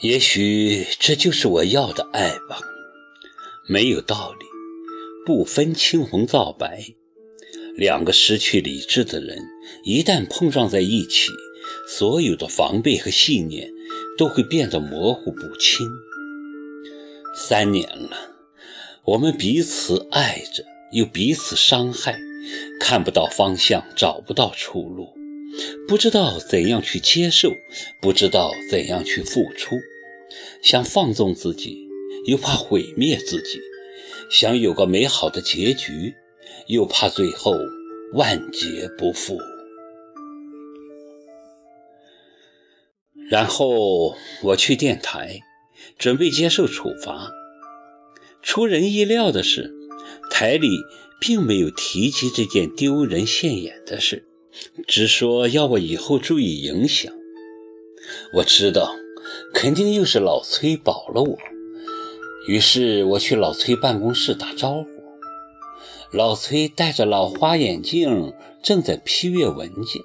也许这就是我要的爱吧，没有道理，不分青红皂白。两个失去理智的人一旦碰撞在一起，所有的防备和信念都会变得模糊不清。三年了，我们彼此爱着，又彼此伤害，看不到方向，找不到出路，不知道怎样去接受，不知道怎样去付出，想放纵自己，又怕毁灭自己，想有个美好的结局，又怕最后万劫不复。然后我去电台，准备接受处罚。出人意料的是，台里并没有提及这件丢人现眼的事，只说要我以后注意影响。我知道，肯定又是老崔保了我。于是我去老崔办公室打招呼。老崔戴着老花眼镜，正在批阅文件，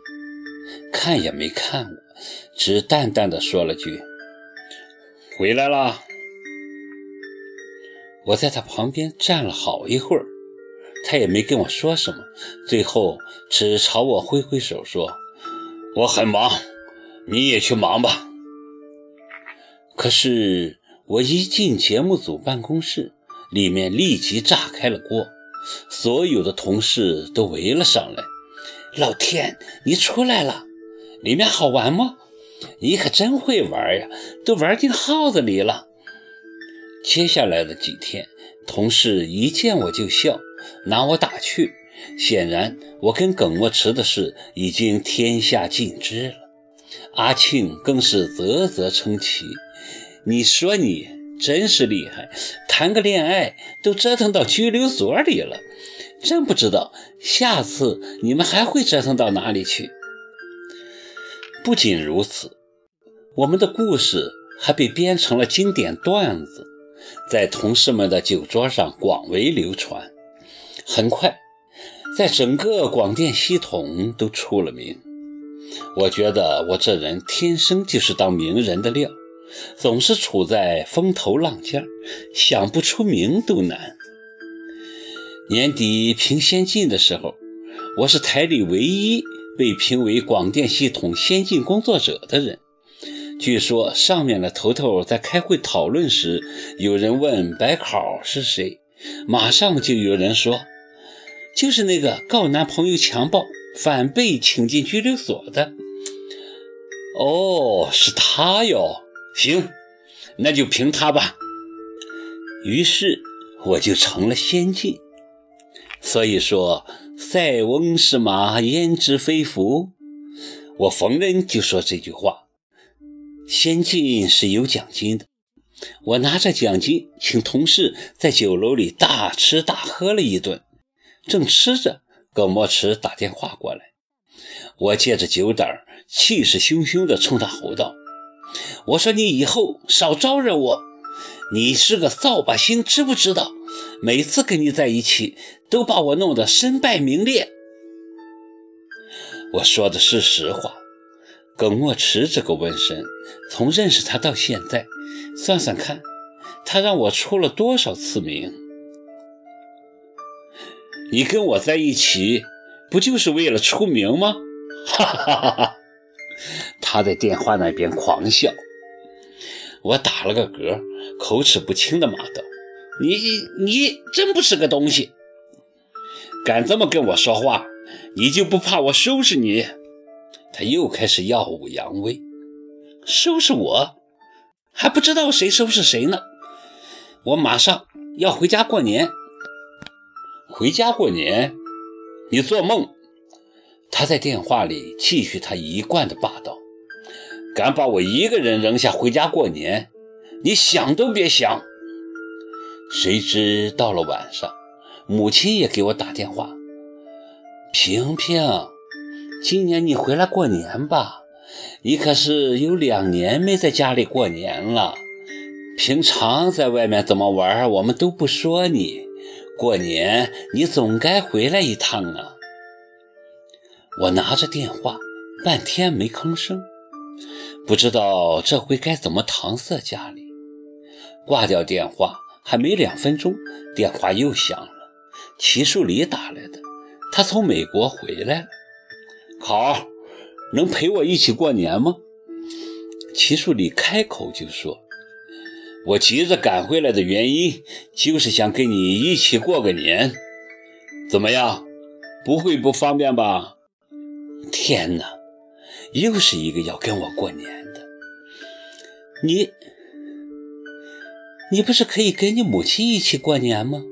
看也没看我。只淡淡的说了句：“回来了。”我在他旁边站了好一会儿，他也没跟我说什么，最后只朝我挥挥手说：“我很忙，你也去忙吧。”可是我一进节目组办公室，里面立即炸开了锅，所有的同事都围了上来：“老天，你出来了！”里面好玩吗？你可真会玩呀，都玩进号子里了。接下来的几天，同事一见我就笑，拿我打趣。显然，我跟耿墨池的事已经天下尽知了。阿庆更是啧啧称奇：“你说你真是厉害，谈个恋爱都折腾到拘留所里了。真不知道下次你们还会折腾到哪里去。”不仅如此，我们的故事还被编成了经典段子，在同事们的酒桌上广为流传。很快，在整个广电系统都出了名。我觉得我这人天生就是当名人的料，总是处在风头浪尖，想不出名都难。年底评先进的时候，我是台里唯一。被评为广电系统先进工作者的人，据说上面的头头在开会讨论时，有人问白考是谁，马上就有人说，就是那个告男朋友强暴，反被请进拘留所的。哦，是他哟，行，那就凭他吧。于是我就成了先进。所以说。塞翁失马，焉知非福？我逢人就说这句话。先进是有奖金的，我拿着奖金请同事在酒楼里大吃大喝了一顿。正吃着，葛墨池打电话过来，我借着酒胆，气势汹汹地冲他吼道：“我说你以后少招惹我，你是个扫把星，知不知道？”每次跟你在一起，都把我弄得身败名裂。我说的是实话。耿墨池这个瘟神，从认识他到现在，算算看，他让我出了多少次名？你跟我在一起，不就是为了出名吗？哈哈哈哈！他在电话那边狂笑。我打了个嗝，口齿不清的骂道。你你真不是个东西，敢这么跟我说话，你就不怕我收拾你？他又开始耀武扬威，收拾我还不知道谁收拾谁呢。我马上要回家过年，回家过年，你做梦！他在电话里继续他一贯的霸道，敢把我一个人扔下回家过年，你想都别想。谁知到了晚上，母亲也给我打电话：“萍萍，今年你回来过年吧？你可是有两年没在家里过年了。平常在外面怎么玩，我们都不说你。过年你总该回来一趟啊！”我拿着电话，半天没吭声。不知道这回该怎么搪塞家里。挂掉电话还没两分钟，电话又响了，齐树礼打来的，他从美国回来了。好，能陪我一起过年吗？齐树礼开口就说：“我急着赶回来的原因，就是想跟你一起过个年。怎么样？不会不方便吧？”天哪，又是一个要跟我过年的。你，你不是可以跟你母亲一起过年吗？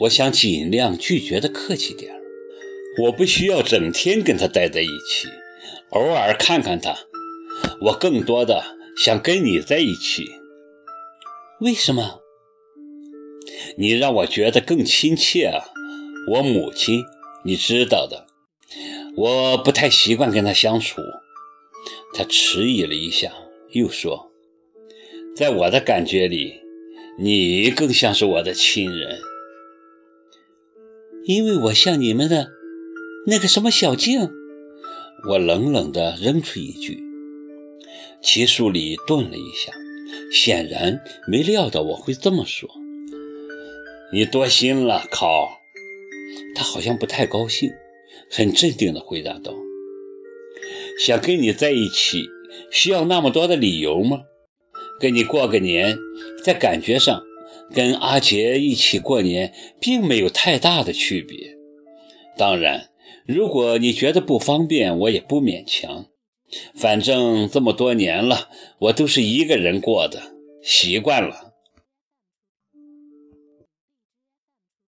我想尽量拒绝的客气点我不需要整天跟他待在一起，偶尔看看他。我更多的想跟你在一起，为什么？你让我觉得更亲切啊！我母亲，你知道的，我不太习惯跟她相处。他迟疑了一下，又说：“在我的感觉里，你更像是我的亲人，因为我像你们的那个什么小静。”我冷冷地扔出一句。齐树礼顿了一下，显然没料到我会这么说。你多心了，考。他好像不太高兴，很镇定地回答道：“想跟你在一起，需要那么多的理由吗？跟你过个年，在感觉上，跟阿杰一起过年并没有太大的区别。当然，如果你觉得不方便，我也不勉强。”反正这么多年了，我都是一个人过的，习惯了。